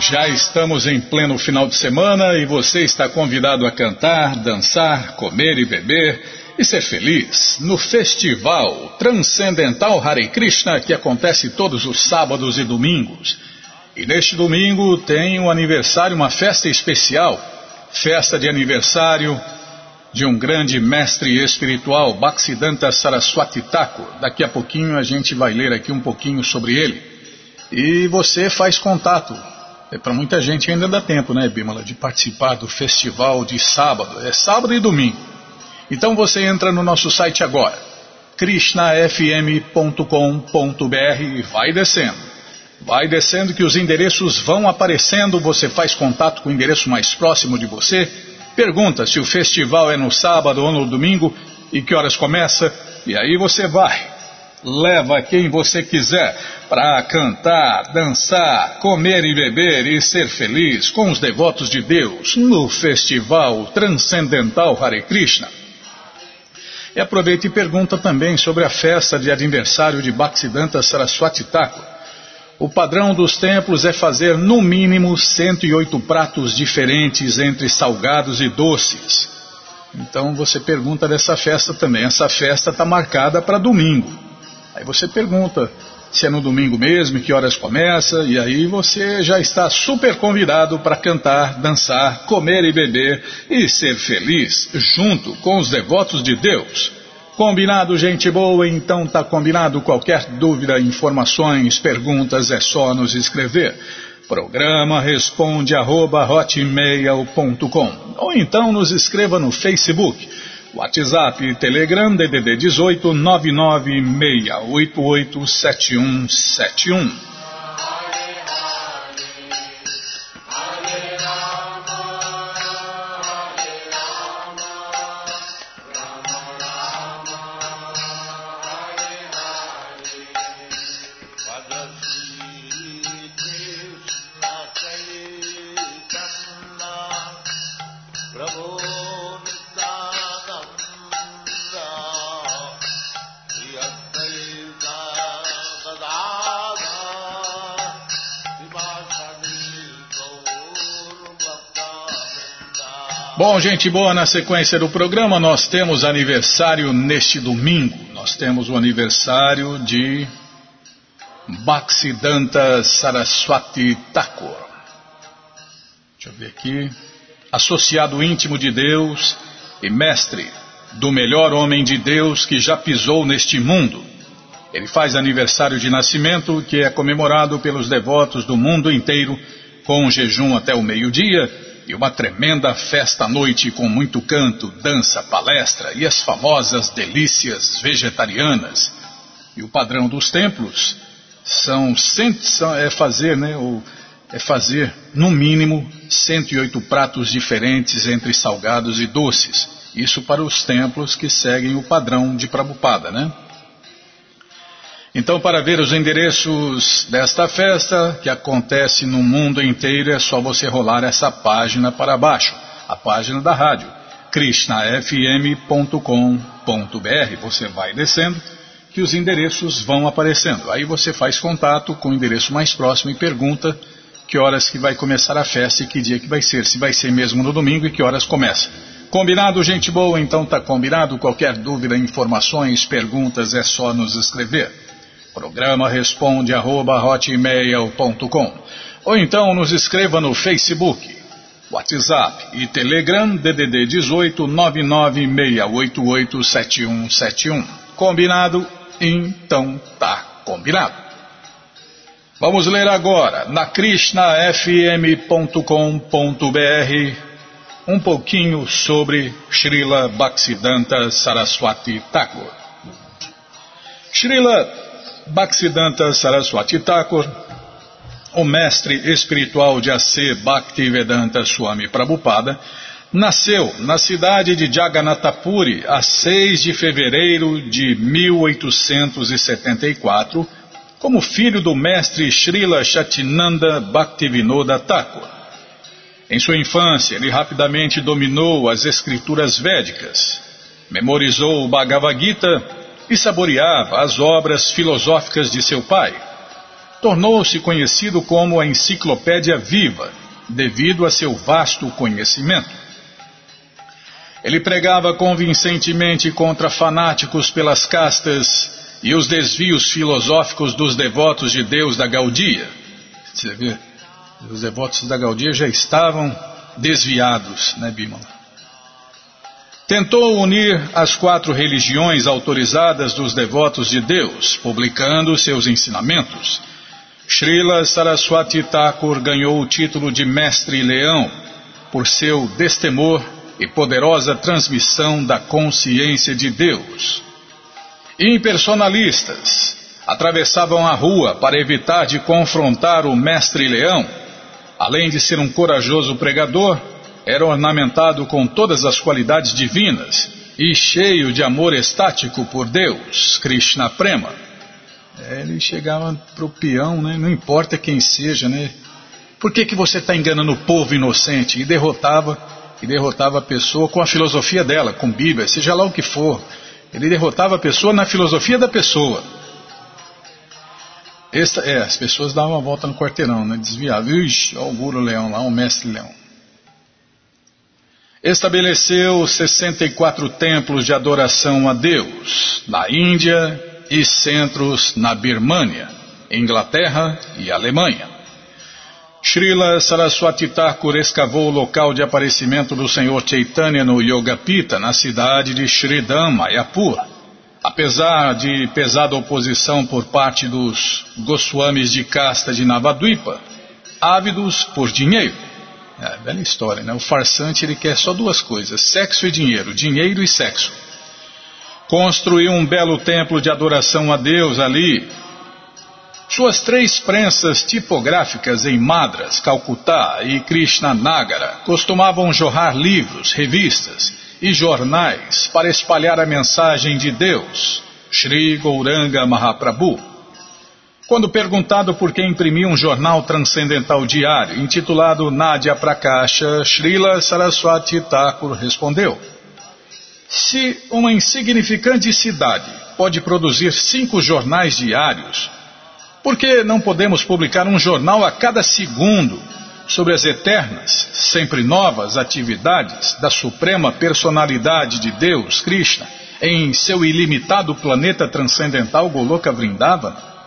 Já estamos em pleno final de semana e você está convidado a cantar, dançar, comer e beber e ser feliz no Festival Transcendental Hare Krishna que acontece todos os sábados e domingos. E neste domingo tem um aniversário, uma festa especial, festa de aniversário de um grande mestre espiritual, Bhaktisiddhanta Saraswati Thakur. Daqui a pouquinho a gente vai ler aqui um pouquinho sobre ele e você faz contato. É, Para muita gente ainda dá tempo, né, Bimala, de participar do festival de sábado. É sábado e domingo. Então você entra no nosso site agora, krishnafm.com.br e vai descendo. Vai descendo que os endereços vão aparecendo, você faz contato com o endereço mais próximo de você, pergunta se o festival é no sábado ou no domingo e que horas começa, e aí você vai leva quem você quiser para cantar, dançar, comer e beber e ser feliz com os devotos de Deus no Festival Transcendental Hare Krishna. E aproveita e pergunta também sobre a festa de aniversário de Bhaktisiddhanta Saraswati Thakur. O padrão dos templos é fazer no mínimo 108 pratos diferentes entre salgados e doces. Então você pergunta dessa festa também. Essa festa está marcada para domingo. Aí você pergunta se é no domingo mesmo, que horas começa, e aí você já está super convidado para cantar, dançar, comer e beber e ser feliz junto com os devotos de Deus. Combinado, gente boa? Então tá combinado. Qualquer dúvida, informações, perguntas, é só nos escrever. Programa responde arroba, ou então nos escreva no Facebook WhatsApp Telegram DDD 18 996887171. Gente boa, na sequência do programa nós temos aniversário neste domingo. Nós temos o aniversário de Bhaktisiddhanta Saraswati Thakur. Deixa eu ver aqui. Associado íntimo de Deus e mestre do melhor homem de Deus que já pisou neste mundo. Ele faz aniversário de nascimento que é comemorado pelos devotos do mundo inteiro com um jejum até o meio-dia e uma tremenda festa à noite com muito canto, dança, palestra e as famosas delícias vegetarianas. E o padrão dos templos são, é fazer, né, é fazer no mínimo 108 pratos diferentes entre salgados e doces. Isso para os templos que seguem o padrão de Prabhupada, né? Então, para ver os endereços desta festa, que acontece no mundo inteiro, é só você rolar essa página para baixo, a página da rádio, krishnafm.com.br. Você vai descendo, que os endereços vão aparecendo. Aí você faz contato com o endereço mais próximo e pergunta que horas que vai começar a festa e que dia que vai ser, se vai ser mesmo no domingo e que horas começa. Combinado, gente boa? Então tá combinado. Qualquer dúvida, informações, perguntas, é só nos escrever. Programa responde arroba hotmail.com ou então nos escreva no Facebook, WhatsApp e Telegram DDD 18 996887171. Combinado? Então tá combinado. Vamos ler agora na krishnafm.com.br um pouquinho sobre Srila Bhaktisiddhanta Saraswati Thakur. Srila Bhaktisiddhanta Saraswati Thakur, o mestre espiritual de A.C. Bhaktivedanta Swami Prabhupada, nasceu na cidade de Jagannathapuri a 6 de fevereiro de 1874, como filho do mestre Srila Chatinanda Bhaktivinoda Thakur. Em sua infância, ele rapidamente dominou as escrituras védicas, memorizou o Bhagavad Gita e saboreava as obras filosóficas de seu pai. tornou-se conhecido como a Enciclopédia Viva, devido a seu vasto conhecimento. Ele pregava convincentemente contra fanáticos pelas castas e os desvios filosóficos dos devotos de Deus da Gaudia. Você vê, os devotos da Gaudia já estavam desviados, né, Bimala? Tentou unir as quatro religiões autorizadas dos devotos de Deus, publicando seus ensinamentos. Srila Saraswati Thakur ganhou o título de Mestre Leão por seu destemor e poderosa transmissão da consciência de Deus. Impersonalistas atravessavam a rua para evitar de confrontar o Mestre Leão. Além de ser um corajoso pregador, era ornamentado com todas as qualidades divinas e cheio de amor estático por Deus, Krishna Prema. É, ele chegava para o peão, né? não importa quem seja, né? Por que, que você está enganando o povo inocente? E derrotava, e derrotava a pessoa com a filosofia dela, com Bíblia, seja lá o que for. Ele derrotava a pessoa na filosofia da pessoa. Essa, é, as pessoas davam uma volta no quarteirão, né? Desviavam. Ixi, olha o Guru Leão lá, o Mestre Leão. Estabeleceu 64 templos de adoração a Deus na Índia e centros na Birmânia, Inglaterra e Alemanha. Srila Saraswati Thakur escavou o local de aparecimento do Senhor Chaitanya no Yogapita, na cidade de Sridham, Mayapur. Apesar de pesada oposição por parte dos Goswamis de casta de Navadvipa, ávidos por dinheiro. É, bela história, né? O farsante ele quer só duas coisas: sexo e dinheiro, dinheiro e sexo. Construiu um belo templo de adoração a Deus ali. Suas três prensas tipográficas em Madras, Calcutá e Krishnanagara costumavam jorrar livros, revistas e jornais para espalhar a mensagem de Deus, Sri Gauranga Mahaprabhu. Quando perguntado por que imprimia um jornal transcendental diário intitulado Nadia Prakasha, Srila Saraswati Thakur respondeu: Se uma insignificante cidade pode produzir cinco jornais diários, por que não podemos publicar um jornal a cada segundo sobre as eternas, sempre novas atividades da Suprema Personalidade de Deus, Krishna, em seu ilimitado planeta transcendental Goloka Vrindavana?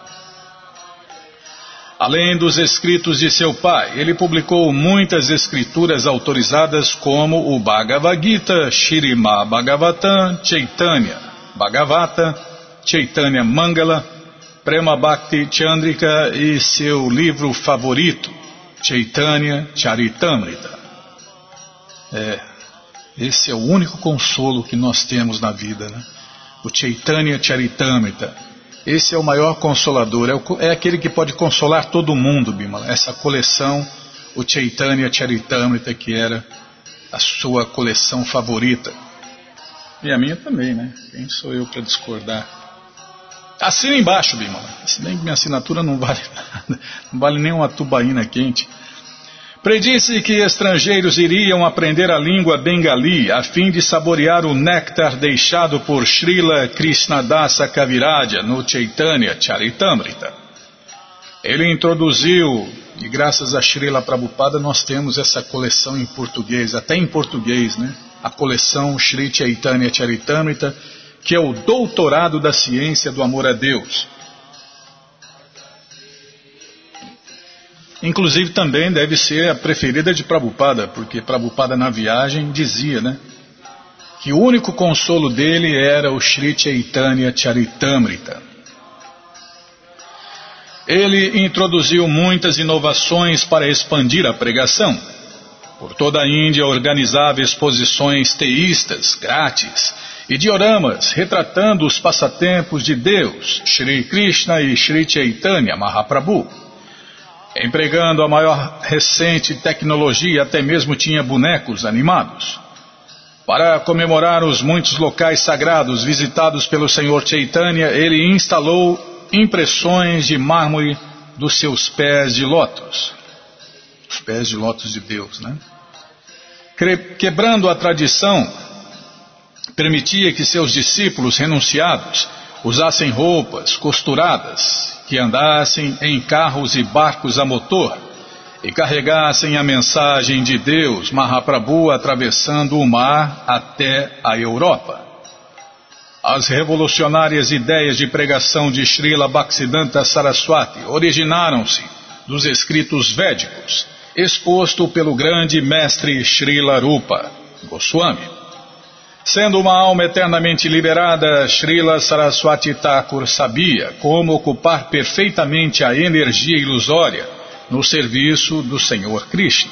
Além dos escritos de seu pai, ele publicou muitas escrituras autorizadas como o Bhagavad Gita, Shirima Bhagavatam, Chaitanya Bhagavata, Chaitanya Mangala, Prema Bhakti Chandrika e seu livro favorito, Chaitanya Charitamrita. É, esse é o único consolo que nós temos na vida, né? O Chaitanya Charitamrita esse é o maior consolador, é, o, é aquele que pode consolar todo mundo, Bimala. Essa coleção, o Chaitanya Charitamrita, que era a sua coleção favorita. E a minha também, né? Quem sou eu para discordar? Assina embaixo, Bimala. Se bem que minha assinatura não vale nada, não vale nem uma tubaína quente. Predisse que estrangeiros iriam aprender a língua bengali a fim de saborear o néctar deixado por Srila Krishnadasa Kaviraja no Chaitanya Charitamrita. Ele introduziu, e graças a Srila Prabhupada nós temos essa coleção em português, até em português, né? A coleção Sri Chaitanya Charitamrita, que é o doutorado da ciência do amor a Deus. Inclusive também deve ser a preferida de Prabhupada, porque Prabhupada na viagem dizia, né? Que o único consolo dele era o Sri Chaitanya Charitamrita. Ele introduziu muitas inovações para expandir a pregação. Por toda a Índia organizava exposições teístas grátis e dioramas retratando os passatempos de Deus, Sri Krishna e Sri Chaitanya Mahaprabhu. Empregando a maior recente tecnologia, até mesmo tinha bonecos animados. Para comemorar os muitos locais sagrados visitados pelo Senhor Chaitanya, ele instalou impressões de mármore dos seus pés de lótus. Os pés de lótus de Deus, né? Quebrando a tradição, permitia que seus discípulos renunciados usassem roupas costuradas, que andassem em carros e barcos a motor e carregassem a mensagem de Deus, Mahaprabhu, atravessando o mar até a Europa. As revolucionárias ideias de pregação de Srila Bhaktisiddhanta Saraswati originaram-se dos escritos védicos, exposto pelo grande mestre Srila Rupa Goswami. Sendo uma alma eternamente liberada, Srila Saraswati Thakur sabia como ocupar perfeitamente a energia ilusória no serviço do Senhor Krishna.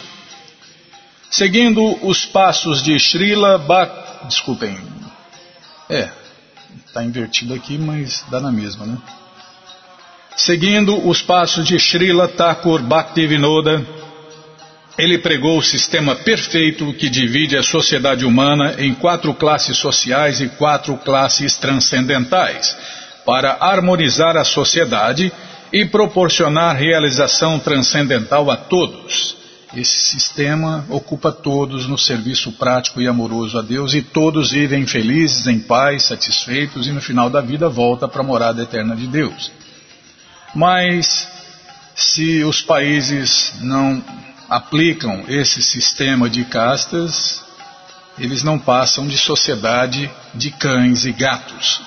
Seguindo os passos de Srila Bhakti... Desculpem. É, Está invertido aqui, mas dá na mesma, né? Seguindo os passos de Srila Thakur Bhaktivinoda, ele pregou o sistema perfeito que divide a sociedade humana em quatro classes sociais e quatro classes transcendentais, para harmonizar a sociedade e proporcionar realização transcendental a todos. Esse sistema ocupa todos no serviço prático e amoroso a Deus e todos vivem felizes, em paz, satisfeitos e no final da vida volta para a morada eterna de Deus. Mas se os países não aplicam esse sistema de castas, eles não passam de sociedade de cães e gatos.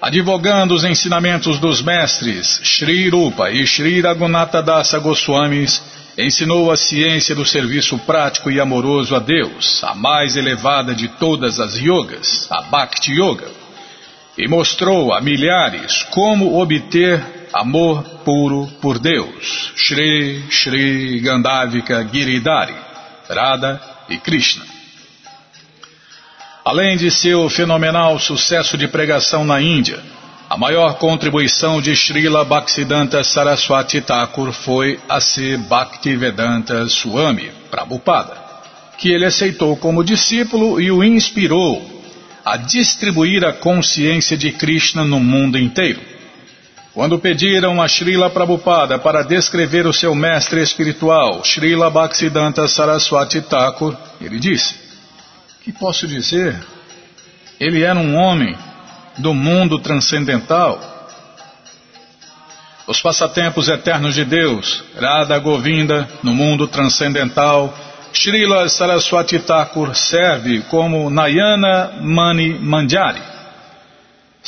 Advogando os ensinamentos dos mestres Sri Rupa e Sri Raghunatha Dasa Goswamis, ensinou a ciência do serviço prático e amoroso a Deus, a mais elevada de todas as yogas, a Bhakti Yoga, e mostrou a milhares como obter amor puro por Deus, Shri Shri Gandhavika Giridhari, Radha e Krishna. Além de seu fenomenal sucesso de pregação na Índia, a maior contribuição de Srila Bhaktisiddhanta Saraswati Thakur foi a ser Bhaktivedanta Swami Prabhupada, que ele aceitou como discípulo e o inspirou a distribuir a consciência de Krishna no mundo inteiro. Quando pediram a Srila Prabhupada para descrever o seu mestre espiritual, Srila Bhaktisiddhanta Saraswati Thakur, ele disse: Que posso dizer? Ele era um homem do mundo transcendental. Os passatempos eternos de Deus, Radha Govinda, no mundo transcendental, Srila Saraswati Thakur serve como Nayana Mani Manjari.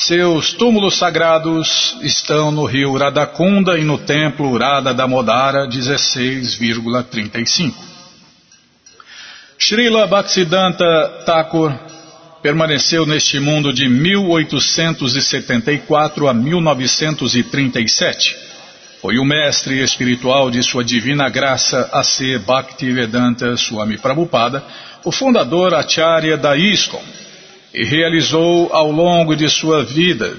Seus túmulos sagrados estão no rio Radhakunda e no templo Radha Damodara 16,35. Srila Bhaktisiddhanta Thakur permaneceu neste mundo de 1874 a 1937. Foi o mestre espiritual de sua divina graça a ser Bhaktivedanta Swami Prabhupada, o fundador Acharya da ISKCON, e realizou ao longo de sua vida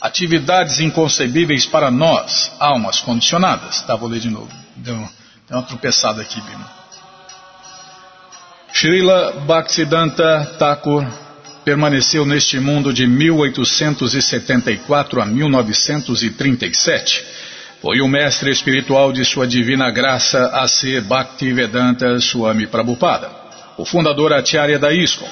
atividades inconcebíveis para nós, almas condicionadas. Tá, vou ler de novo. Deu, deu uma tropeçada aqui, Bima. Srila Bhaktisiddhanta Thakur permaneceu neste mundo de 1874 a 1937. Foi o mestre espiritual de sua divina graça a ser Bhaktivedanta Swami Prabhupada, o fundador Acharya da ISKCON,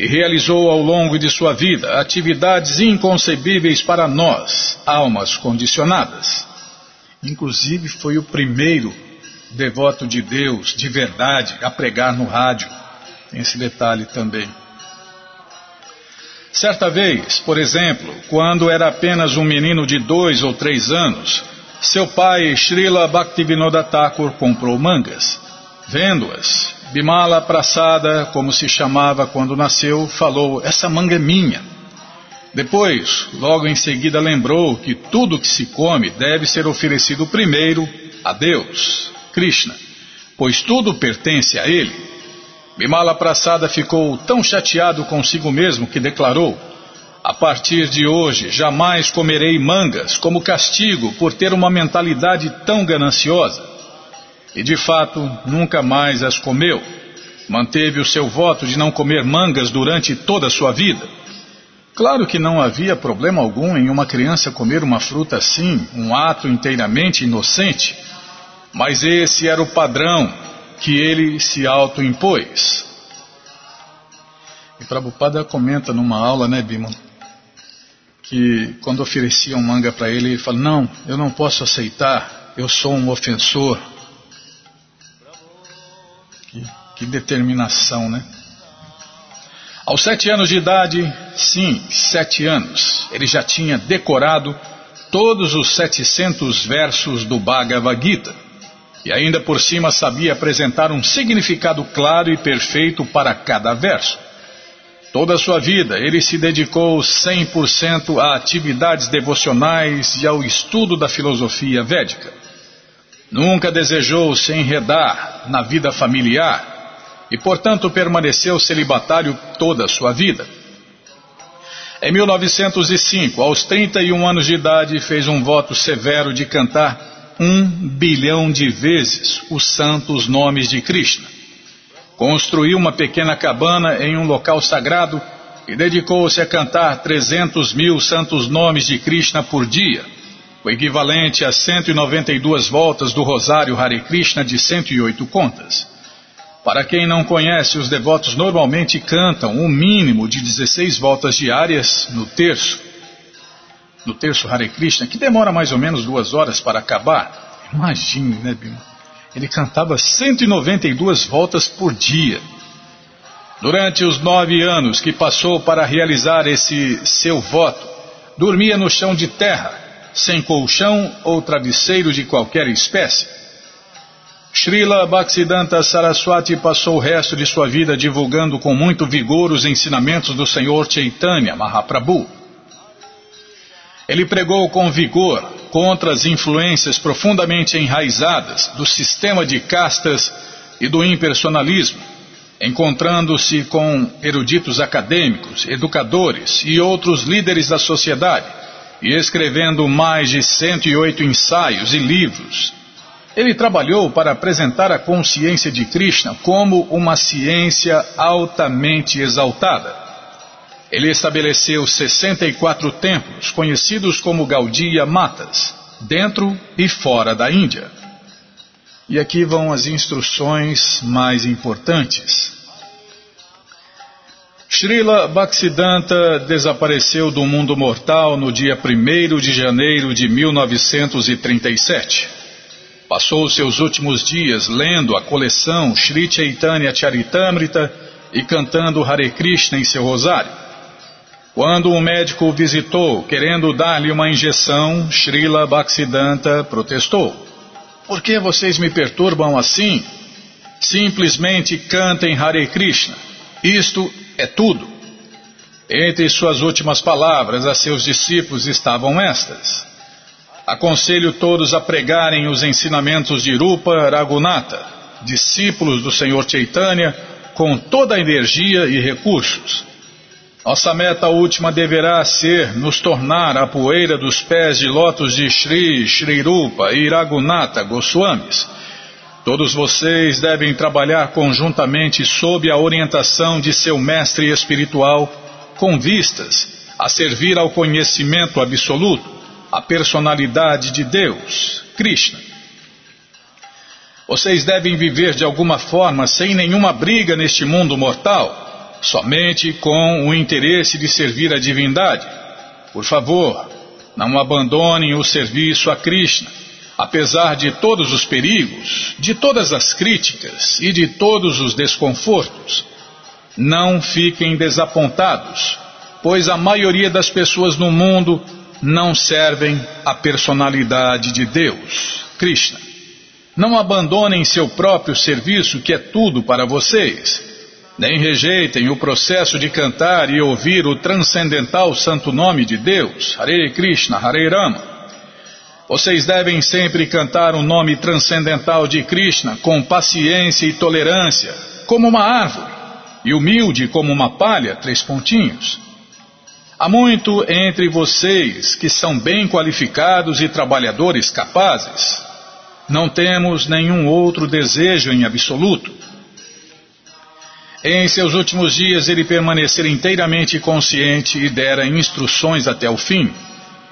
e realizou ao longo de sua vida atividades inconcebíveis para nós, almas condicionadas. Inclusive foi o primeiro devoto de Deus, de verdade, a pregar no rádio. Tem esse detalhe também. Certa vez, por exemplo, quando era apenas um menino de dois ou três anos, seu pai, Srila Bhaktivinoda Thakur, comprou mangas. Vendo-as, Bimala Prasada, como se chamava quando nasceu, falou: Essa manga é minha. Depois, logo em seguida, lembrou que tudo que se come deve ser oferecido primeiro a Deus, Krishna, pois tudo pertence a Ele. Bimala Prasada ficou tão chateado consigo mesmo que declarou: A partir de hoje jamais comerei mangas como castigo por ter uma mentalidade tão gananciosa. E de fato nunca mais as comeu. Manteve o seu voto de não comer mangas durante toda a sua vida. Claro que não havia problema algum em uma criança comer uma fruta assim, um ato inteiramente inocente, mas esse era o padrão que ele se autoimpôs. E Prabhupada comenta numa aula, né, Bima, que quando ofereciam manga para ele, ele fala: Não, eu não posso aceitar, eu sou um ofensor. Que, determinação, né? Aos sete anos de idade, sim, sete anos, ele já tinha decorado todos os 700 versos do Bhagavad Gita e ainda por cima sabia apresentar um significado claro e perfeito para cada verso. Toda a sua vida ele se dedicou 100% a atividades devocionais e ao estudo da filosofia védica. Nunca desejou se enredar na vida familiar e, portanto, permaneceu celibatário toda a sua vida. Em 1905, aos 31 anos de idade, fez um voto severo de cantar um bilhão de vezes os santos nomes de Krishna. Construiu uma pequena cabana em um local sagrado e dedicou-se a cantar 300 mil santos nomes de Krishna por dia, o equivalente a 192 voltas do Rosário Hare Krishna de 108 contas. Para quem não conhece, os devotos normalmente cantam um mínimo de 16 voltas diárias no terço, no terço Hare Krishna, que demora mais ou menos duas horas para acabar. Imagine, né, Bima? Ele cantava 192 voltas por dia. Durante os nove anos que passou para realizar esse seu voto, dormia no chão de terra, sem colchão ou travesseiro de qualquer espécie Srila Bhaktisiddhanta Saraswati passou o resto de sua vida divulgando com muito vigor os ensinamentos do Senhor Chaitanya Mahaprabhu. Ele pregou com vigor contra as influências profundamente enraizadas do sistema de castas e do impersonalismo, encontrando-se com eruditos acadêmicos, educadores e outros líderes da sociedade, e escrevendo mais de 108 ensaios e livros ele trabalhou para apresentar a consciência de Krishna como uma ciência altamente exaltada. Ele estabeleceu 64 templos, conhecidos como Gaudiya Matas, dentro e fora da Índia. E aqui vão as instruções mais importantes. Srila Bhaktisiddhanta desapareceu do mundo mortal no dia 1 de janeiro de 1937. Passou os seus últimos dias lendo a coleção Sri Chaitanya Charitamrita e cantando Hare Krishna em seu rosário. Quando um médico o visitou querendo dar-lhe uma injeção, Srila Bhaktisiddhanta protestou. Por que vocês me perturbam assim? Simplesmente cantem Hare Krishna. Isto é tudo. Entre suas últimas palavras a seus discípulos estavam estas: Aconselho todos a pregarem os ensinamentos de Rupa Ragunata, discípulos do Senhor Chaitanya, com toda a energia e recursos. Nossa meta última deverá ser nos tornar a poeira dos pés de lótus de Sri, Sri Rupa e Ragunata Goswamis. Todos vocês devem trabalhar conjuntamente sob a orientação de seu mestre espiritual, com vistas a servir ao conhecimento absoluto a personalidade de Deus, Krishna. Vocês devem viver de alguma forma sem nenhuma briga neste mundo mortal, somente com o interesse de servir a divindade. Por favor, não abandonem o serviço a Krishna, apesar de todos os perigos, de todas as críticas e de todos os desconfortos. Não fiquem desapontados, pois a maioria das pessoas no mundo não servem a personalidade de Deus, Krishna. Não abandonem seu próprio serviço, que é tudo para vocês. Nem rejeitem o processo de cantar e ouvir o transcendental santo nome de Deus, Hare Krishna, Hare Rama. Vocês devem sempre cantar o nome transcendental de Krishna com paciência e tolerância, como uma árvore, e humilde como uma palha, três pontinhos. Há muito entre vocês que são bem qualificados e trabalhadores capazes. Não temos nenhum outro desejo em absoluto. Em seus últimos dias, ele permanecera inteiramente consciente e dera instruções até o fim.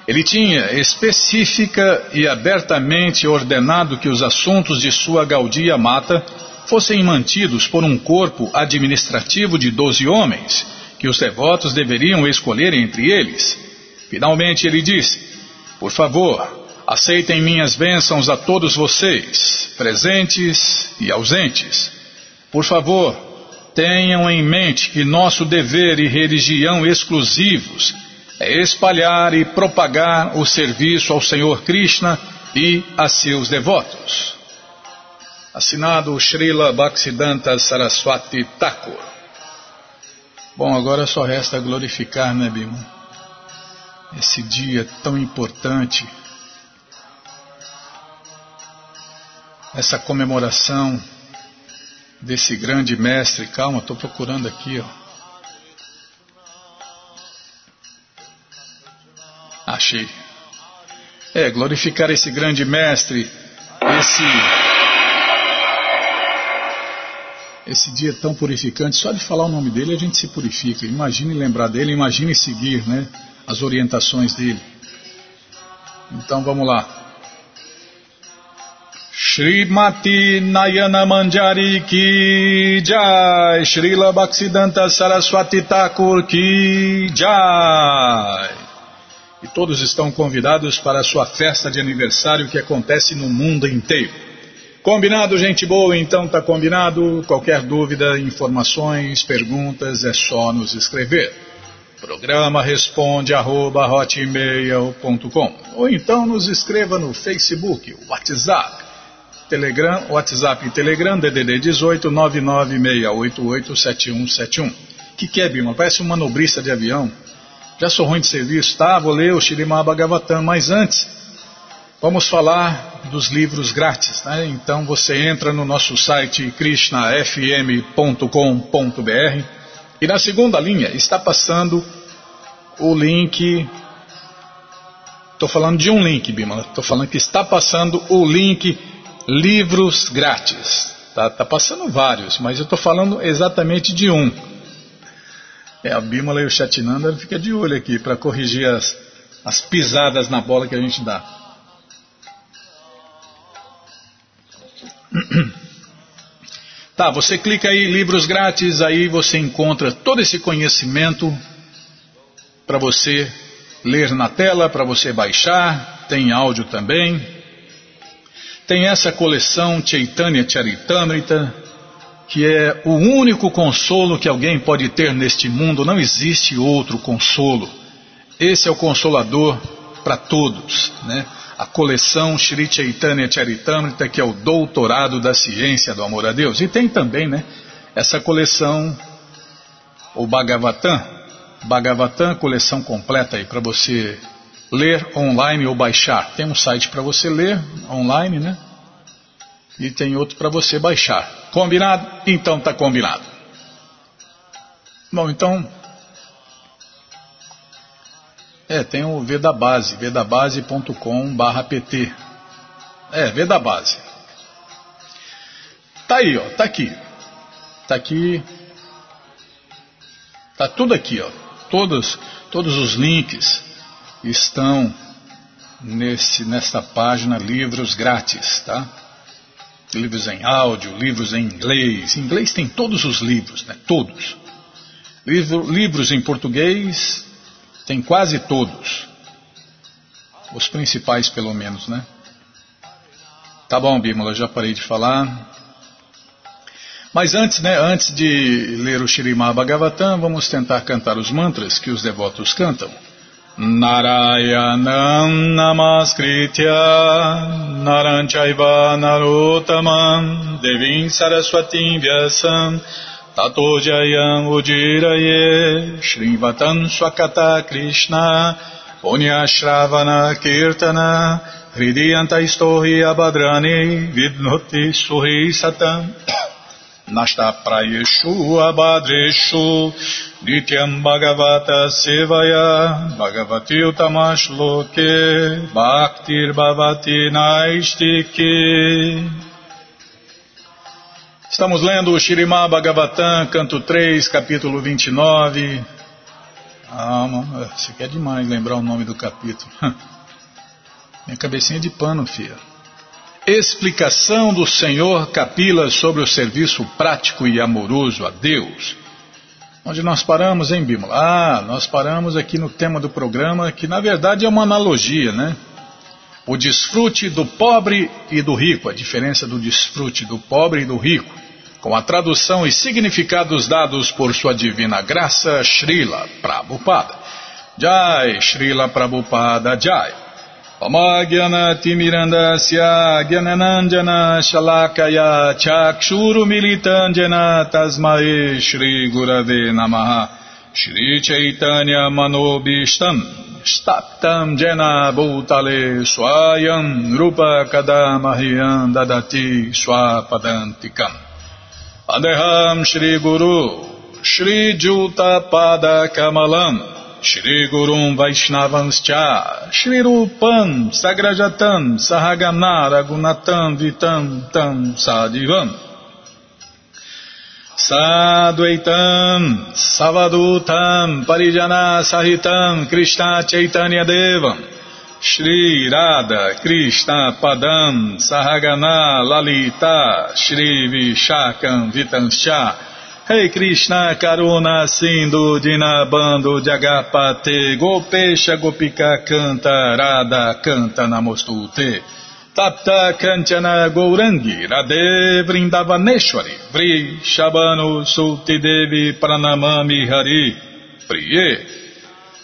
Ele tinha específica e abertamente ordenado que os assuntos de sua Gaudia Mata fossem mantidos por um corpo administrativo de doze homens que os devotos deveriam escolher entre eles. Finalmente ele disse: Por favor, aceitem minhas bênçãos a todos vocês, presentes e ausentes. Por favor, tenham em mente que nosso dever e religião exclusivos é espalhar e propagar o serviço ao Senhor Krishna e a seus devotos. Assinado Srila Bhaktisiddhanta Saraswati Thakur. Bom, agora só resta glorificar, né, Bima? Esse dia tão importante, essa comemoração desse grande mestre. Calma, estou procurando aqui, ó. Achei. É, glorificar esse grande mestre, esse esse dia tão purificante, só de falar o nome dele a gente se purifica. Imagine lembrar dele, imagine seguir né, as orientações dele. Então vamos lá. Srimati Nayana Manjari Ki Jai Srila Bhaktisiddhanta Saraswati Thakur Ki Jai E todos estão convidados para a sua festa de aniversário que acontece no mundo inteiro. Combinado, gente boa? Então tá combinado. Qualquer dúvida, informações, perguntas, é só nos escrever. Programa responde arroba, hotmail.com ou então nos escreva no Facebook, WhatsApp, Telegram, WhatsApp e Telegram, DDD 18 996887171. Que que é, Bima? Parece uma manobrista de avião. Já sou ruim de serviço, tá? Vou ler o Shirimá Bhagavatam, mas antes Vamos falar dos livros grátis, né? Então você entra no nosso site krishnafm.com.br e na segunda linha está passando o link. Estou falando de um link, Bima. Estou falando que está passando o link livros grátis. Tá, tá passando vários, mas eu estou falando exatamente de um. É, a Bímola e o Chatinanda fica de olho aqui para corrigir as, as pisadas na bola que a gente dá. Tá, você clica aí livros grátis, aí você encontra todo esse conhecimento para você ler na tela, para você baixar, tem áudio também. Tem essa coleção Chaitanya Charitamrita, que é o único consolo que alguém pode ter neste mundo, não existe outro consolo. Esse é o consolador para todos, né? A coleção Sri Chaitanya Charitamrita, que é o doutorado da ciência do amor a Deus. E tem também, né, essa coleção, o Bhagavatam, Bhagavatam, coleção completa aí para você ler online ou baixar. Tem um site para você ler online, né? E tem outro para você baixar. Combinado? Então tá combinado. Bom, então é, tem o Vedabase, vedabase.com barra pt. É, Vedabase. Tá aí, ó, tá aqui. Tá aqui. Tá tudo aqui, ó. Todos, todos os links estão nesse, nesta página Livros Grátis, tá? Livros em áudio, livros em inglês. Em inglês tem todos os livros, né? Todos. Livro, livros em português, tem quase todos. Os principais, pelo menos, né? Tá bom, Bímola, já parei de falar. Mas antes, né, antes de ler o Shirimá Bhagavatam, vamos tentar cantar os mantras que os devotos cantam. Narayanam Namaskritya Naranchaiva Narotaman Devim Saraswatim Vyasam Tato Jayam Udiraye Shrivatan Swakata Krishna Punya Shravana Kirtana Hridiyanta Istohi Abhadrani Vidnoti Suhi Satam Nashta Prayeshu Abhadreshu Nityam Bhagavata Sevaya Bhagavati Utamash Loke Bhaktir Bhavati Naistike Estamos lendo o Shirimá Bhagavatam, canto 3, capítulo 29. Ah, você quer demais lembrar o nome do capítulo. Minha cabecinha de pano, filha. Explicação do Senhor Capila sobre o serviço prático e amoroso a Deus. Onde nós paramos, hein, Bímola? Ah, nós paramos aqui no tema do programa, que na verdade é uma analogia, né? O desfrute do pobre e do rico, a diferença do desfrute do pobre e do rico, com a tradução e significados dados por sua divina graça, Srila Prabhupada. Jai, Srila Prabhupada Jai. Pamagyanatimirandasya Gyananandjana Shalakaya Chakshuru Militanjana Tasmae Shri Gurave Namaha Shri Chaitanya Manobishtam Staptam Jena Bhutale Swayam Rupa Kadamahyam Dadati Swapadantikam Adeham Shri Guru Shri Juta Pada Kamalam Shri Gurum Vaishnavanscha, Shri Rupam Sagrajatam Sahagana Ragunatam Vitam Tam Sadivam. Sadvaitam Savadutam Parijana Sahitam Krishna Chaitanya Devam Shri Radha Krishna Padam Sahagana Lalita Shri Vishakam Vitanscha. Rei Krishna Karuna Sindhu Dinabando Jagapate Gopesha Gopika Canta Radha Canta Namostute. Tapta Kanchana Gourangi Radhe Vrindavaneshwari Vri Shabano Sulti Devi Pranamami Hari. Priye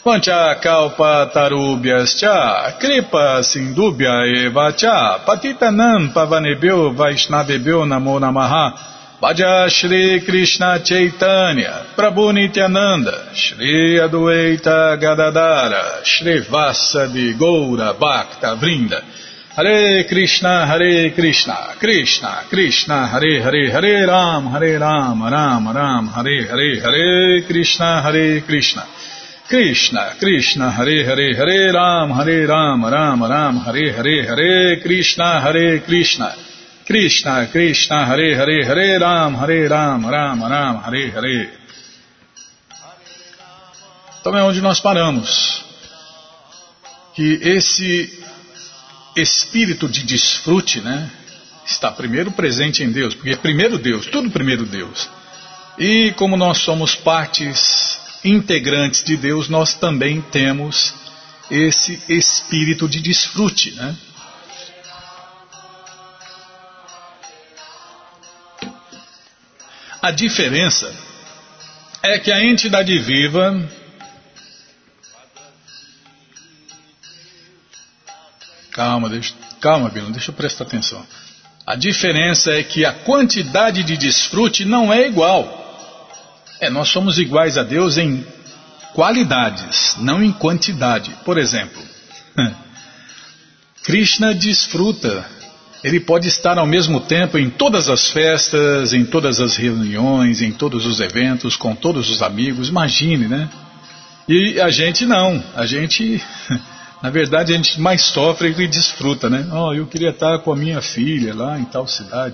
Pancha Kalpa Tarubhyas Cha Kripa Sindubhya Eva Cha Patitanam Pavanebhyo Vaishnavebhyo Namo Namaha. Bhaja Shri Krishna Chaitanya, Prabhu Nityananda, Shri Adueita Gadadara, Shri Vassa de Goura Bhakta Vrinda, Hare Krishna, Hare Krishna, Krishna, Krishna, Hare Hare, Hare Ram, Hare Ram, Ram Ram, Hare Hare, Hare Krishna, Hare Krishna, Krishna, Krishna, Hare Hare, Hare Ram, Hare Ram, Ram Ram, Hare Hare, Hare Krishna, Hare Krishna, Krishna, Krishna, Hare Hare, Hare Ram, Hare Ram, Ram Ram, Hare Hare. Então é onde nós paramos. Que esse espírito de desfrute, né, está primeiro presente em Deus, porque é primeiro Deus, tudo primeiro Deus. E como nós somos partes integrantes de Deus, nós também temos esse espírito de desfrute, né? A diferença é que a entidade viva Calma, deixa, calma, Bino, deixa eu prestar atenção. A diferença é que a quantidade de desfrute não é igual. É, nós somos iguais a Deus em qualidades, não em quantidade. Por exemplo, Krishna desfruta ele pode estar ao mesmo tempo em todas as festas, em todas as reuniões, em todos os eventos, com todos os amigos. Imagine, né? E a gente não. A gente, na verdade, a gente mais sofre e desfruta, né? Oh, eu queria estar com a minha filha lá em tal cidade,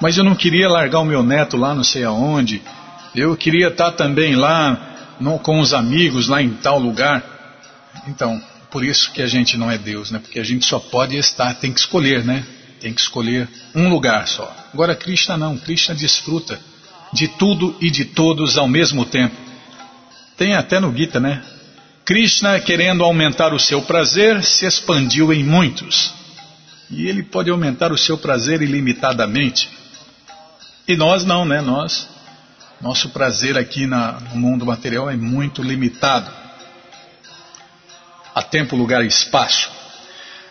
mas eu não queria largar o meu neto lá não sei aonde. Eu queria estar também lá no, com os amigos lá em tal lugar. Então, por isso que a gente não é Deus, né? Porque a gente só pode estar, tem que escolher, né? Tem que escolher um lugar só. Agora Krishna não, Krishna desfruta de tudo e de todos ao mesmo tempo. Tem até no Gita, né? Krishna, querendo aumentar o seu prazer, se expandiu em muitos. E ele pode aumentar o seu prazer ilimitadamente. E nós não, né? Nós, nosso prazer aqui na, no mundo material é muito limitado. A tempo, lugar e espaço.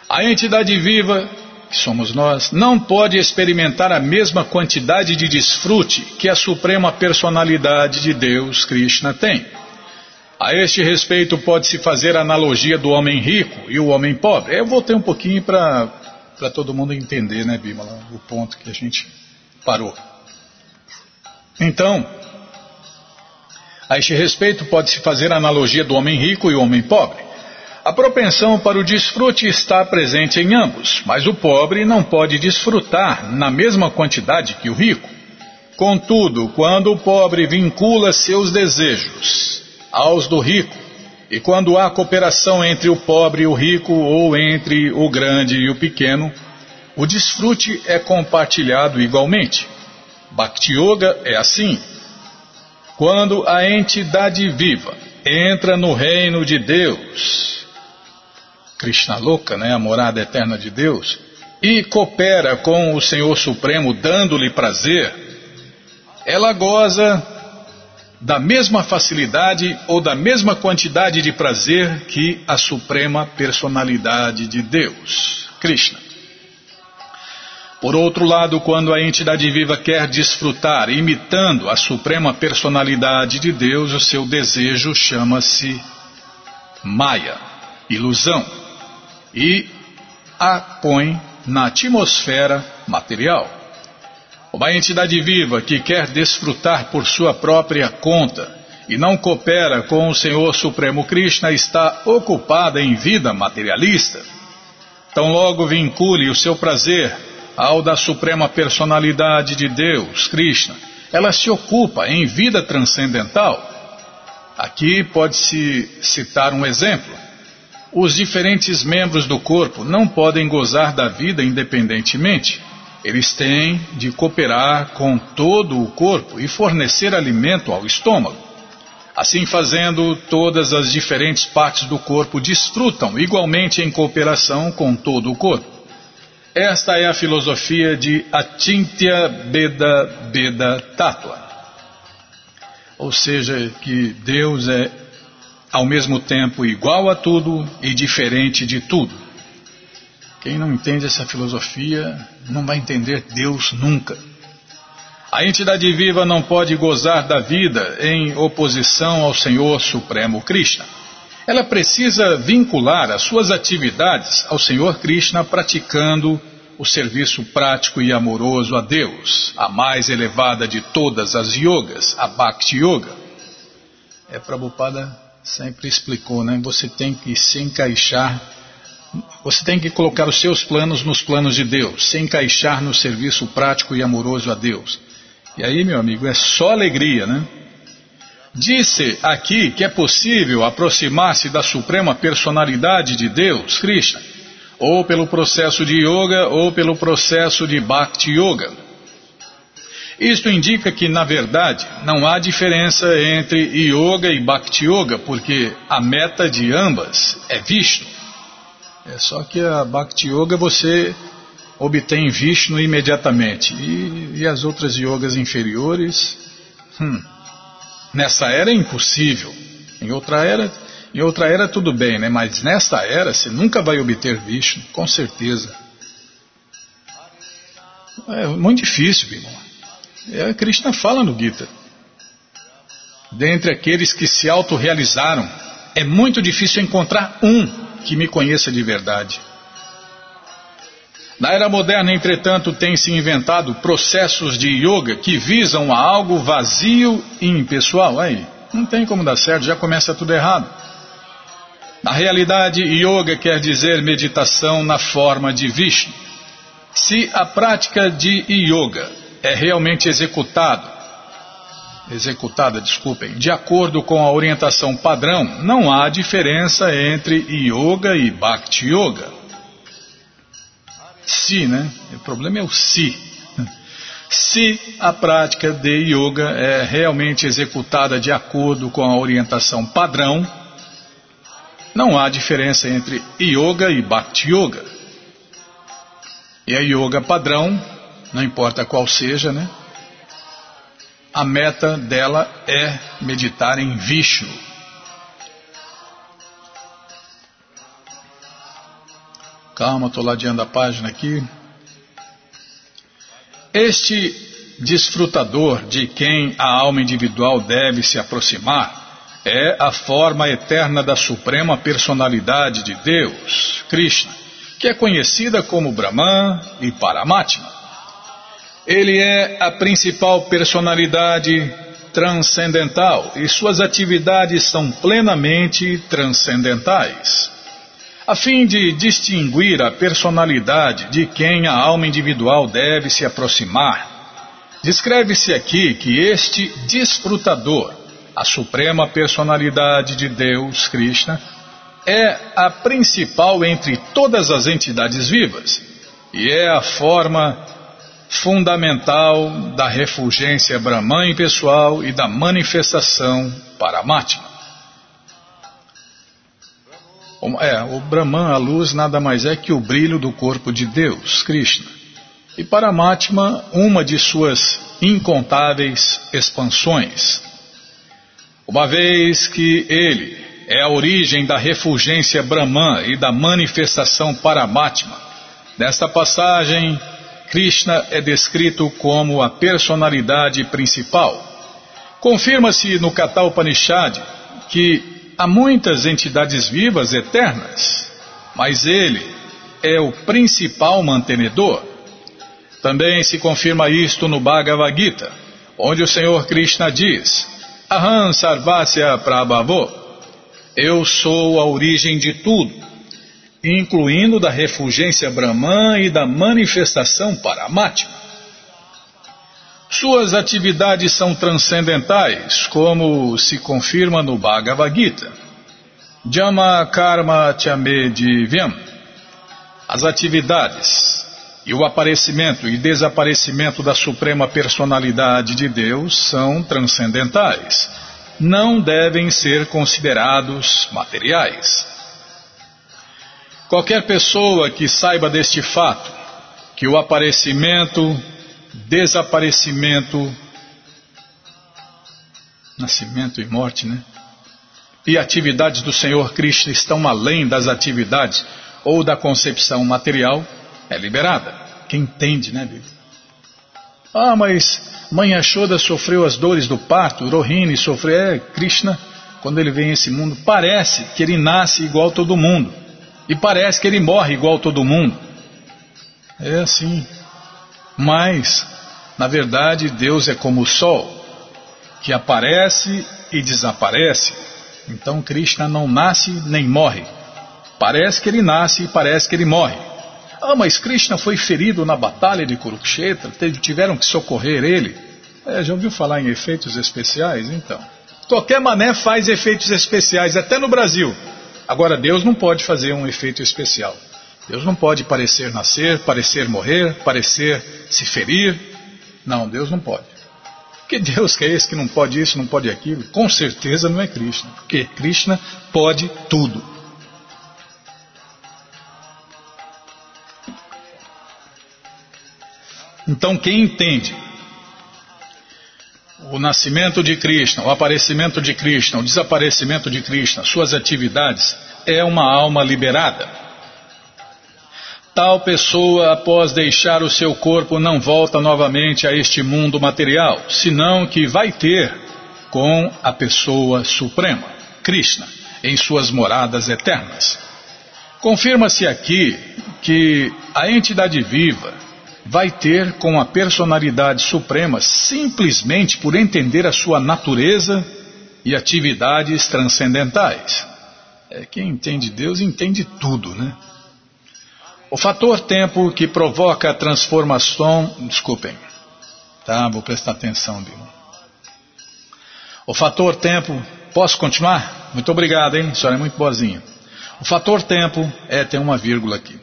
A entidade viva que somos nós, não pode experimentar a mesma quantidade de desfrute que a suprema personalidade de Deus, Krishna, tem. A este respeito, pode-se fazer a analogia do homem rico e o homem pobre. Eu voltei um pouquinho para todo mundo entender, né, Bímola, o ponto que a gente parou. Então, a este respeito, pode-se fazer a analogia do homem rico e o homem pobre. A propensão para o desfrute está presente em ambos, mas o pobre não pode desfrutar na mesma quantidade que o rico. Contudo, quando o pobre vincula seus desejos aos do rico, e quando há cooperação entre o pobre e o rico, ou entre o grande e o pequeno, o desfrute é compartilhado igualmente. Bhakti Yoga é assim. Quando a entidade viva entra no reino de Deus, Krishna louca, né, a morada eterna de Deus, e coopera com o Senhor Supremo dando-lhe prazer, ela goza da mesma facilidade ou da mesma quantidade de prazer que a Suprema Personalidade de Deus, Krishna. Por outro lado, quando a entidade viva quer desfrutar imitando a Suprema Personalidade de Deus, o seu desejo chama-se Maya, ilusão, e a põe na atmosfera material. Uma entidade viva que quer desfrutar por sua própria conta e não coopera com o Senhor Supremo Krishna está ocupada em vida materialista. Tão logo vincule o seu prazer ao da Suprema Personalidade de Deus, Krishna, ela se ocupa em vida transcendental. Aqui pode-se citar um exemplo. Os diferentes membros do corpo não podem gozar da vida independentemente. Eles têm de cooperar com todo o corpo e fornecer alimento ao estômago. Assim fazendo, todas as diferentes partes do corpo desfrutam igualmente em cooperação com todo o corpo. Esta é a filosofia de Atintya Beda Beda Tattva. Ou seja, que Deus é ao mesmo tempo igual a tudo e diferente de tudo. Quem não entende essa filosofia não vai entender Deus nunca. A entidade viva não pode gozar da vida em oposição ao Senhor Supremo Krishna. Ela precisa vincular as suas atividades ao Senhor Krishna praticando o serviço prático e amoroso a Deus, a mais elevada de todas as yogas, a Bhakti Yoga. É, Prabhupada sempre explicou, né? Você tem que se encaixar você tem que colocar os seus planos nos planos de Deus, se encaixar no serviço prático e amoroso a Deus. E aí, meu amigo, é só alegria, né? Disse aqui que é possível aproximar-se da suprema personalidade de Deus, Krishna, ou pelo processo de yoga ou pelo processo de bhakti yoga. Isto indica que, na verdade, não há diferença entre yoga e bhakti yoga, porque a meta de ambas é Vishnu. É só que a Bhakti Yoga você obtém Vishnu imediatamente. E, e as outras yogas inferiores, hum, nessa era é impossível. Em outra era, em outra era tudo bem, né? Mas nesta era você nunca vai obter Vishnu, com certeza. É muito difícil, irmão. É, Krishna fala no Gita. Dentre aqueles que se autorrealizaram, é muito difícil encontrar um que me conheça de verdade. Na era moderna, entretanto, tem-se inventado processos de yoga que visam a algo vazio e impessoal. Aí, não tem como dar certo, já começa tudo errado. Na realidade, yoga quer dizer meditação na forma de Vishnu. Se a prática de yoga é realmente executado executada, desculpem, de acordo com a orientação padrão, não há diferença entre yoga e bhakti yoga. Se, né? O problema é o se. Se a prática de yoga é realmente executada de acordo com a orientação padrão, não há diferença entre yoga e bhakti yoga. E a yoga padrão, não importa qual seja, né? a meta dela é meditar em Vishnu. Calma, estou ladeando a página aqui. Este desfrutador de quem a alma individual deve se aproximar é a forma eterna da Suprema Personalidade de Deus, Krishna, que é conhecida como Brahman e Paramatma. Ele é a principal personalidade transcendental e suas atividades são plenamente transcendentais. A fim de distinguir a personalidade de quem a alma individual deve se aproximar, descreve-se aqui que este desfrutador, a suprema personalidade de Deus, Krishna, é a principal entre todas as entidades vivas e é a forma fundamental da refulgência Brahman pessoal e da manifestação Paramatma. É, o Brahman, a luz, nada mais é que o brilho do corpo de Deus, Krishna. E Paramatma, uma de suas incontáveis expansões. Uma vez que ele é a origem da refulgência Brahman e da manifestação Paramatma, nesta passagem, Krishna é descrito como a personalidade principal. Confirma-se no Katha Upanishad que há muitas entidades vivas eternas, mas ele é o principal mantenedor. Também se confirma isto no Bhagavad Gita, onde o Senhor Krishna diz: Aham Sarvasya Prabhavo, eu sou a origem de tudo, incluindo da refulgência Brahman e da manifestação Paramatma. Suas atividades são transcendentais, como se confirma no Bhagavad Gita. Jama Karma Chame Divyam. As atividades e o aparecimento e desaparecimento da Suprema Personalidade de Deus são transcendentais. Não devem ser considerados materiais. Qualquer pessoa que saiba deste fato, que o aparecimento, desaparecimento, nascimento e morte, né? E atividades do Senhor Cristo estão além das atividades ou da concepção material, é liberada. Quem entende, né, Bíblia? Ah, mas Mãe Ashoda sofreu as dores do parto, Rohini sofreu, é, Krishna, quando ele vem a esse mundo, parece que ele nasce igual todo mundo. E parece que ele morre igual todo mundo. É assim. Mas, na verdade, Deus é como o sol, que aparece e desaparece. Então Krishna não nasce nem morre. Parece que ele nasce e parece que ele morre. Ah, mas Krishna foi ferido na batalha de Kurukshetra, tiveram que socorrer ele. É, já ouviu falar em efeitos especiais? Então. Qualquer mané faz efeitos especiais, até no Brasil. Agora, Deus não pode fazer um efeito especial. Deus não pode parecer nascer, parecer morrer, parecer se ferir. Não, Deus não pode. Que Deus que é esse que não pode isso, não pode aquilo? Com certeza não é Krishna, porque Krishna pode tudo. Então, quem entende o nascimento de Krishna, o aparecimento de Krishna, o desaparecimento de Krishna, suas atividades, é uma alma liberada. Tal pessoa, após deixar o seu corpo, não volta novamente a este mundo material, senão que vai ter com a pessoa suprema, Krishna, em suas moradas eternas. Confirma-se aqui que a entidade viva, vai ter com a personalidade suprema simplesmente por entender a sua natureza e atividades transcendentais. É, quem entende Deus entende tudo, né? O fator tempo que provoca a transformação. Desculpem, tá? Vou prestar atenção, Bill. O fator tempo. Posso continuar? Muito obrigado, hein? A senhora é muito boazinha. O fator tempo é, tem uma vírgula aqui.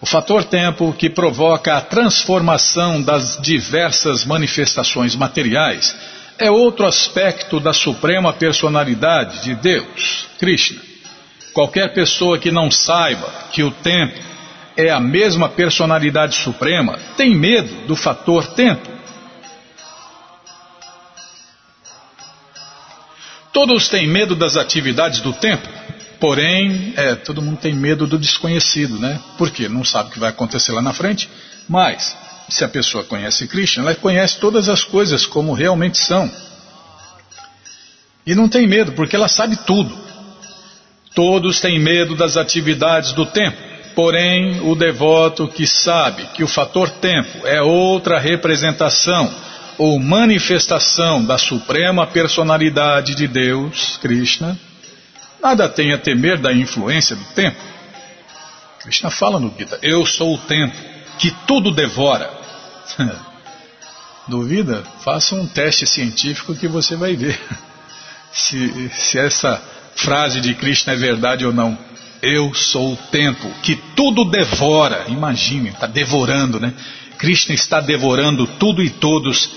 O fator tempo que provoca a transformação das diversas manifestações materiais é outro aspecto da suprema personalidade de Deus, Krishna. Qualquer pessoa que não saiba que o tempo é a mesma personalidade suprema tem medo do fator tempo. Todos têm medo das atividades do tempo, Porém, é, todo mundo tem medo do desconhecido, né? Porque não sabe o que vai acontecer lá na frente. Mas, se a pessoa conhece Krishna, ela conhece todas as coisas como realmente são. E não tem medo, porque ela sabe tudo. Todos têm medo das atividades do tempo. Porém, o devoto que sabe que o fator tempo é outra representação ou manifestação da suprema personalidade de Deus, Krishna, Nada tem a temer da influência do tempo. Krishna fala no Gita: Eu sou o tempo que tudo devora. Duvida? Faça um teste científico que você vai ver se, se essa frase de Krishna é verdade ou não. Eu sou o tempo que tudo devora. Imagine, está devorando, né? Krishna está devorando tudo e todos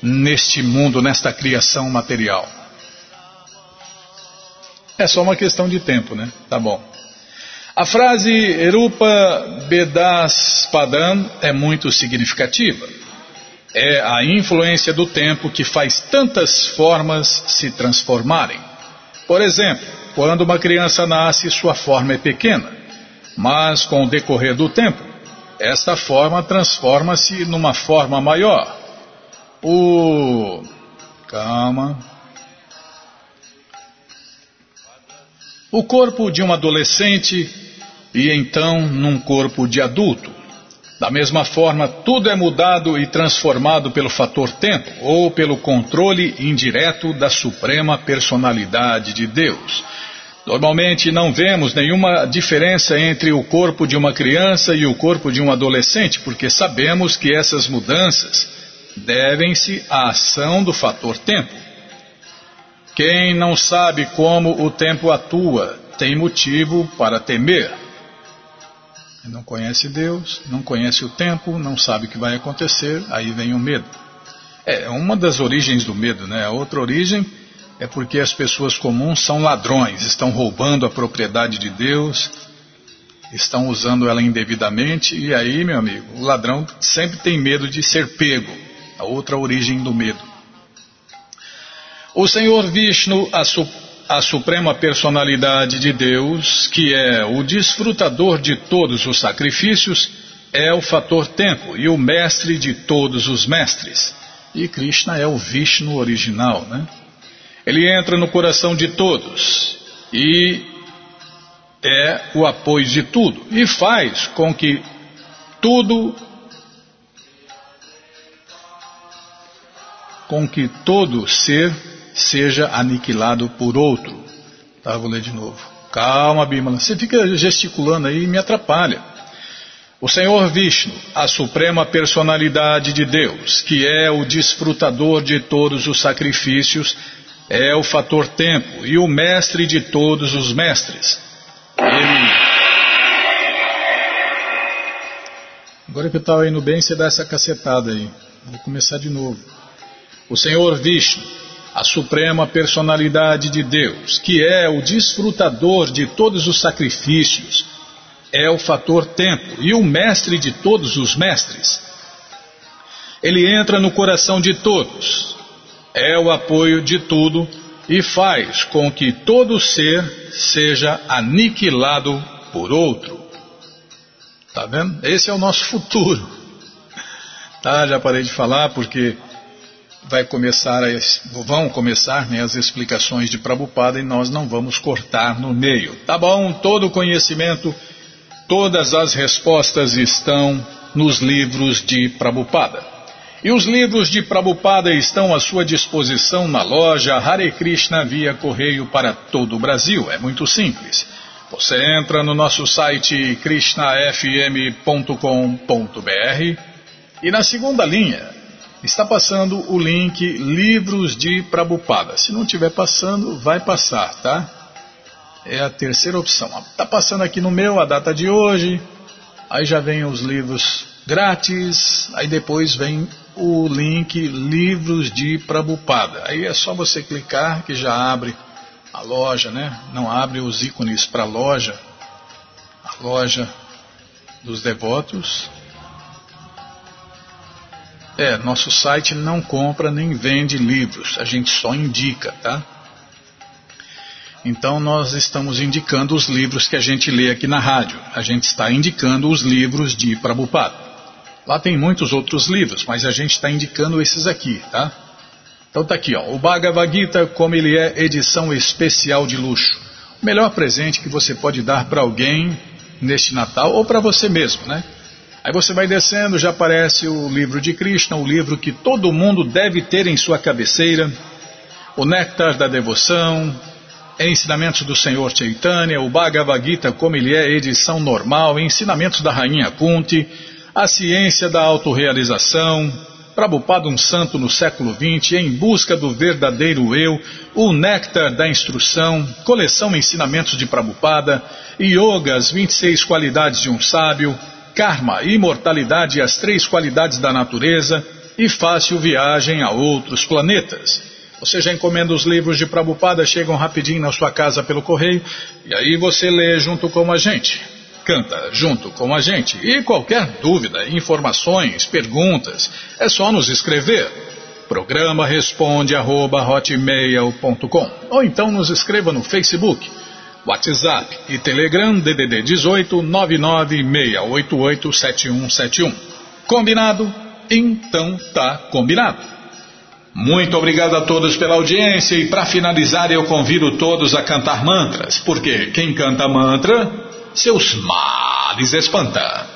neste mundo, nesta criação material. É só uma questão de tempo, né? Tá bom. A frase Erupa Bedas Padam é muito significativa. É a influência do tempo que faz tantas formas se transformarem. Por exemplo, quando uma criança nasce, sua forma é pequena, mas com o decorrer do tempo, esta forma transforma-se numa forma maior. O. Calma. O corpo de um adolescente e então num corpo de adulto. Da mesma forma, tudo é mudado e transformado pelo fator tempo ou pelo controle indireto da suprema personalidade de Deus. Normalmente não vemos nenhuma diferença entre o corpo de uma criança e o corpo de um adolescente, porque sabemos que essas mudanças devem-se à ação do fator tempo. Quem não sabe como o tempo atua tem motivo para temer. Não conhece Deus, não conhece o tempo, não sabe o que vai acontecer, aí vem o medo. É uma das origens do medo, né? A outra origem é porque as pessoas comuns são ladrões, estão roubando a propriedade de Deus, estão usando ela indevidamente, e aí, meu amigo, o ladrão sempre tem medo de ser pego. A outra origem do medo. O Senhor Vishnu, a, su a suprema personalidade de Deus, que é o desfrutador de todos os sacrifícios, é o fator tempo e o mestre de todos os mestres. E Krishna é o Vishnu original, né? Ele entra no coração de todos e é o apoio de tudo e faz com que tudo com que todo ser seja aniquilado por outro. Tá, vou ler de novo. Calma, Bimala. Você fica gesticulando aí e me atrapalha. O Senhor Vishnu, a suprema personalidade de Deus, que é o desfrutador de todos os sacrifícios, é o fator tempo e o mestre de todos os mestres. Ele. Agora que eu estava indo bem, você dá essa cacetada aí. Vou começar de novo. O Senhor Vishnu, a suprema personalidade de Deus, que é o desfrutador de todos os sacrifícios, é o fator tempo e o mestre de todos os mestres. Ele entra no coração de todos, é o apoio de tudo e faz com que todo ser seja aniquilado por outro. Tá vendo? Esse é o nosso futuro. Tá, já parei de falar porque vai começar vão começar né, as explicações de Prabhupada e nós não vamos cortar no meio. Tá bom? Todo o conhecimento, todas as respostas estão nos livros de Prabhupada. E os livros de Prabhupada estão à sua disposição na loja Hare Krishna via correio para todo o Brasil. É muito simples. Você entra no nosso site krishnafm.com.br e na segunda linha está passando o link Livros de Prabhupada. Se não estiver passando, vai passar, tá? É a terceira opção. Está passando aqui no meu a data de hoje, aí já vem os livros grátis, aí depois vem o link Livros de Prabhupada. Aí é só você clicar que já abre a loja, né? Não abre os ícones para a loja, a loja dos devotos. É, nosso site não compra nem vende livros, a gente só indica, tá? Então nós estamos indicando os livros que a gente lê aqui na rádio. A gente está indicando os livros de Prabhupada. Lá tem muitos outros livros, mas a gente está indicando esses aqui, tá? Então tá aqui, ó, o Bhagavad Gita como ele é edição especial de luxo. O melhor presente que você pode dar para alguém neste Natal ou para você mesmo, né? Aí você vai descendo, já aparece o livro de Krishna, o livro que todo mundo deve ter em sua cabeceira, o Néctar da Devoção, Ensinamentos do Senhor Chaitanya, o Bhagavad Gita como ele é edição normal, Ensinamentos da Rainha Kunti, a ciência da autorrealização, Prabhupada um santo no século XX, em busca do verdadeiro eu, o néctar da instrução, coleção Ensinamentos de Prabhupada, Yoga, as 26 qualidades de um sábio, Karma, imortalidade e as três qualidades da natureza, e fácil viagem a outros planetas. Você já encomenda os livros de Prabhupada, chegam rapidinho na sua casa pelo correio, e aí você lê junto com a gente canta junto com a gente. E qualquer dúvida, informações, perguntas, é só nos escrever. Programa responde arroba, hotmail.com ou então nos escreva no Facebook, WhatsApp e Telegram DDD 18 996887171. Combinado? Então tá combinado. Muito obrigado a todos pela audiência e para finalizar eu convido todos a cantar mantras, porque quem canta mantra seus males espanta.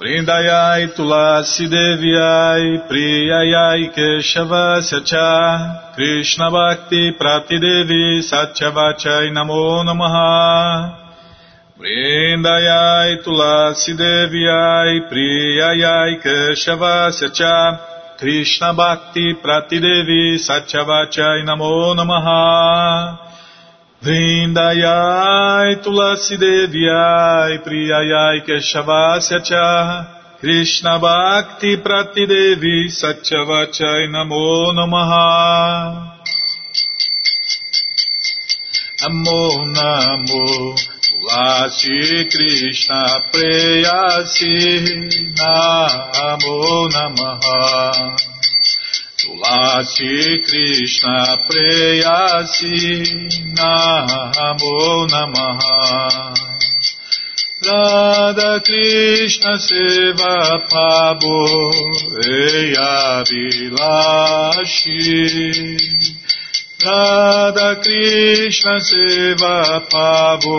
Vrindayai Tulasi Deviai Priyayai Keshavasya Cha Krishna Bhakti Pratidevi Satyavachai Namo Namaha Vrindayai Tulasi Deviai Priyayai Keshavasya Cha Krishna Bhakti Pratidevi Satyavachai Namo Namaha Vrindayai Tulasi Deviai Priyayai Keshavasya Cha Krishna Bhakti Prati Devi Satyavachai Namo Namaha. Namo Namo Tulasi Krishna Preyasi. Namo Namaha Tulasi Krishna Preyasi Namo Namaha. Radha Krishna Seva Pabo Eya Vilashi. Radha Krishna Seva Pabo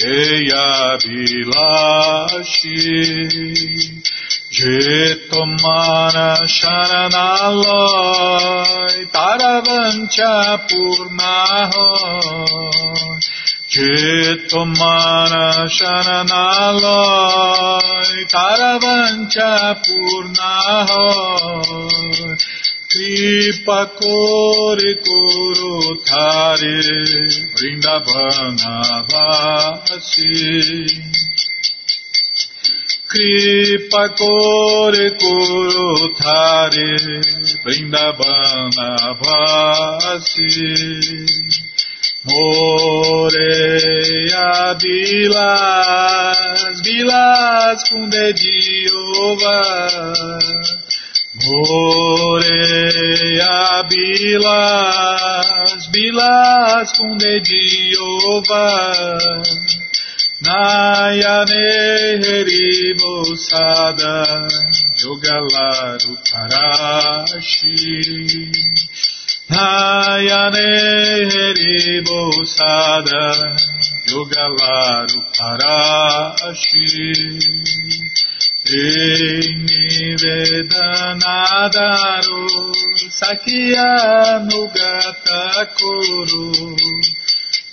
Eya Vilashi Jetomanashananalai Taravancha Purnahoi Jetomanashananalai Taravancha Purnahoi Kripa Kore Koro Thare Vrindavana Vasi Kripa Kore Koro Thare Vrindavana Vasi Moreia Vilas, Vilas com Dediova Moreia Vilas, Vilas com Dediova Nayane Heribosada Yogalaru Parashi Nayane Heribosada Yogalaru Parashi Rei Nivedanadaru Sakya Nugata Kuru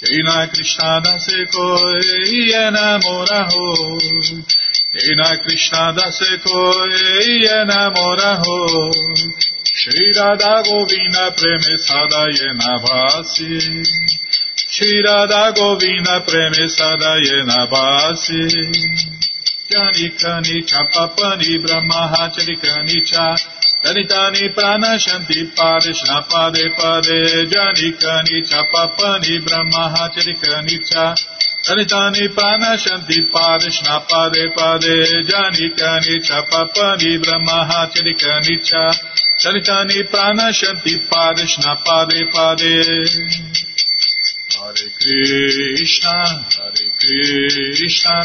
Krishna Krishna dase koi enamora ho Krishna Krishna dase koi enamora ho Shri Radha Govinda preme sadayena vasi Shri Radha Govinda preme sadayena vasi Janikani chapapani brahma charikani cha Danitani pranashanti padeshna pade pade janikani cha papani brahma charikani cha. Danitani pranashanti padeshna pade pade janikani cha papani brahma charikani cha. Danitani pranashanti padeshna pade pade. Hare Krishna Hare Krishna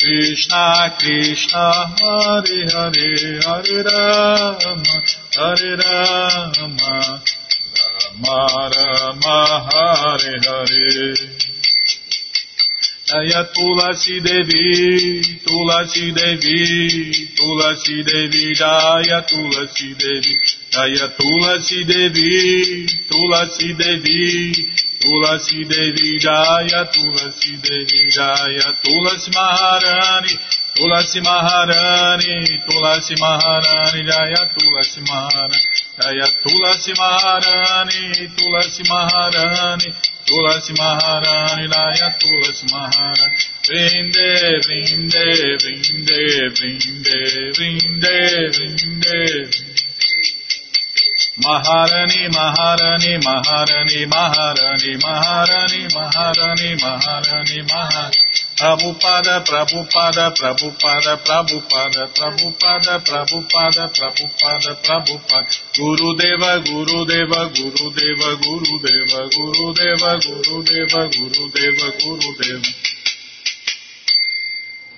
Krishna Krishna Hare Hare Hare Rama Hare Rama Rama Rama Hare Hare. Jaya Tulasi Devi, Tulasi Devi, Tulasi Devi, Jaya Tulasi Devi, Jaya Tulasi Devi, Tulasi Devi, Tulasi Devi Jaya, Tulasi Devi Jaya, Tulasi Maharani, Tulasi Maharani, Tulasi Maharani Jaya, Tulasi Maharani, Jaya, Tulasi Maharani, Tulasi Maharani, Tulasi Maharani Jaya, Tulasi Maharani. Vinde, vinde, vinde, vinde, vinde, vinde, vinde. Maharani, Maharani, Maharani, Maharani, Maharani, Maharani, Maharani, Maharani. Prabhupada, Prabhupada, Prabhupada, Prabhupada, Prabhupada, Prabhupada, Prabhupada, Prabhupada. Gurudeva, Gurudeva, Gurudeva, Gurudeva, Gurudeva, Gurudeva, Gurudeva, Gurudeva.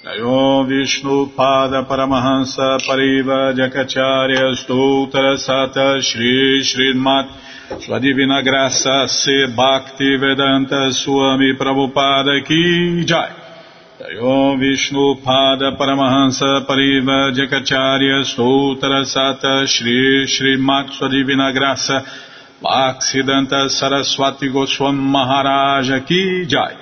Jayom Vishnu Pada Paramahansa Pariva Jakacharya Stoutra Sata Shri Srimat Sua Divina Graça Se Bhakti Vedanta Swami Prabhupada Ki Jai. Jayom Vishnu Pada Paramahansa Pariva Jakacharya Stoutra Sata Shri Srimat Sua Divina Graça Bhaksidanta Saraswati Goswam Maharaja Ki Jai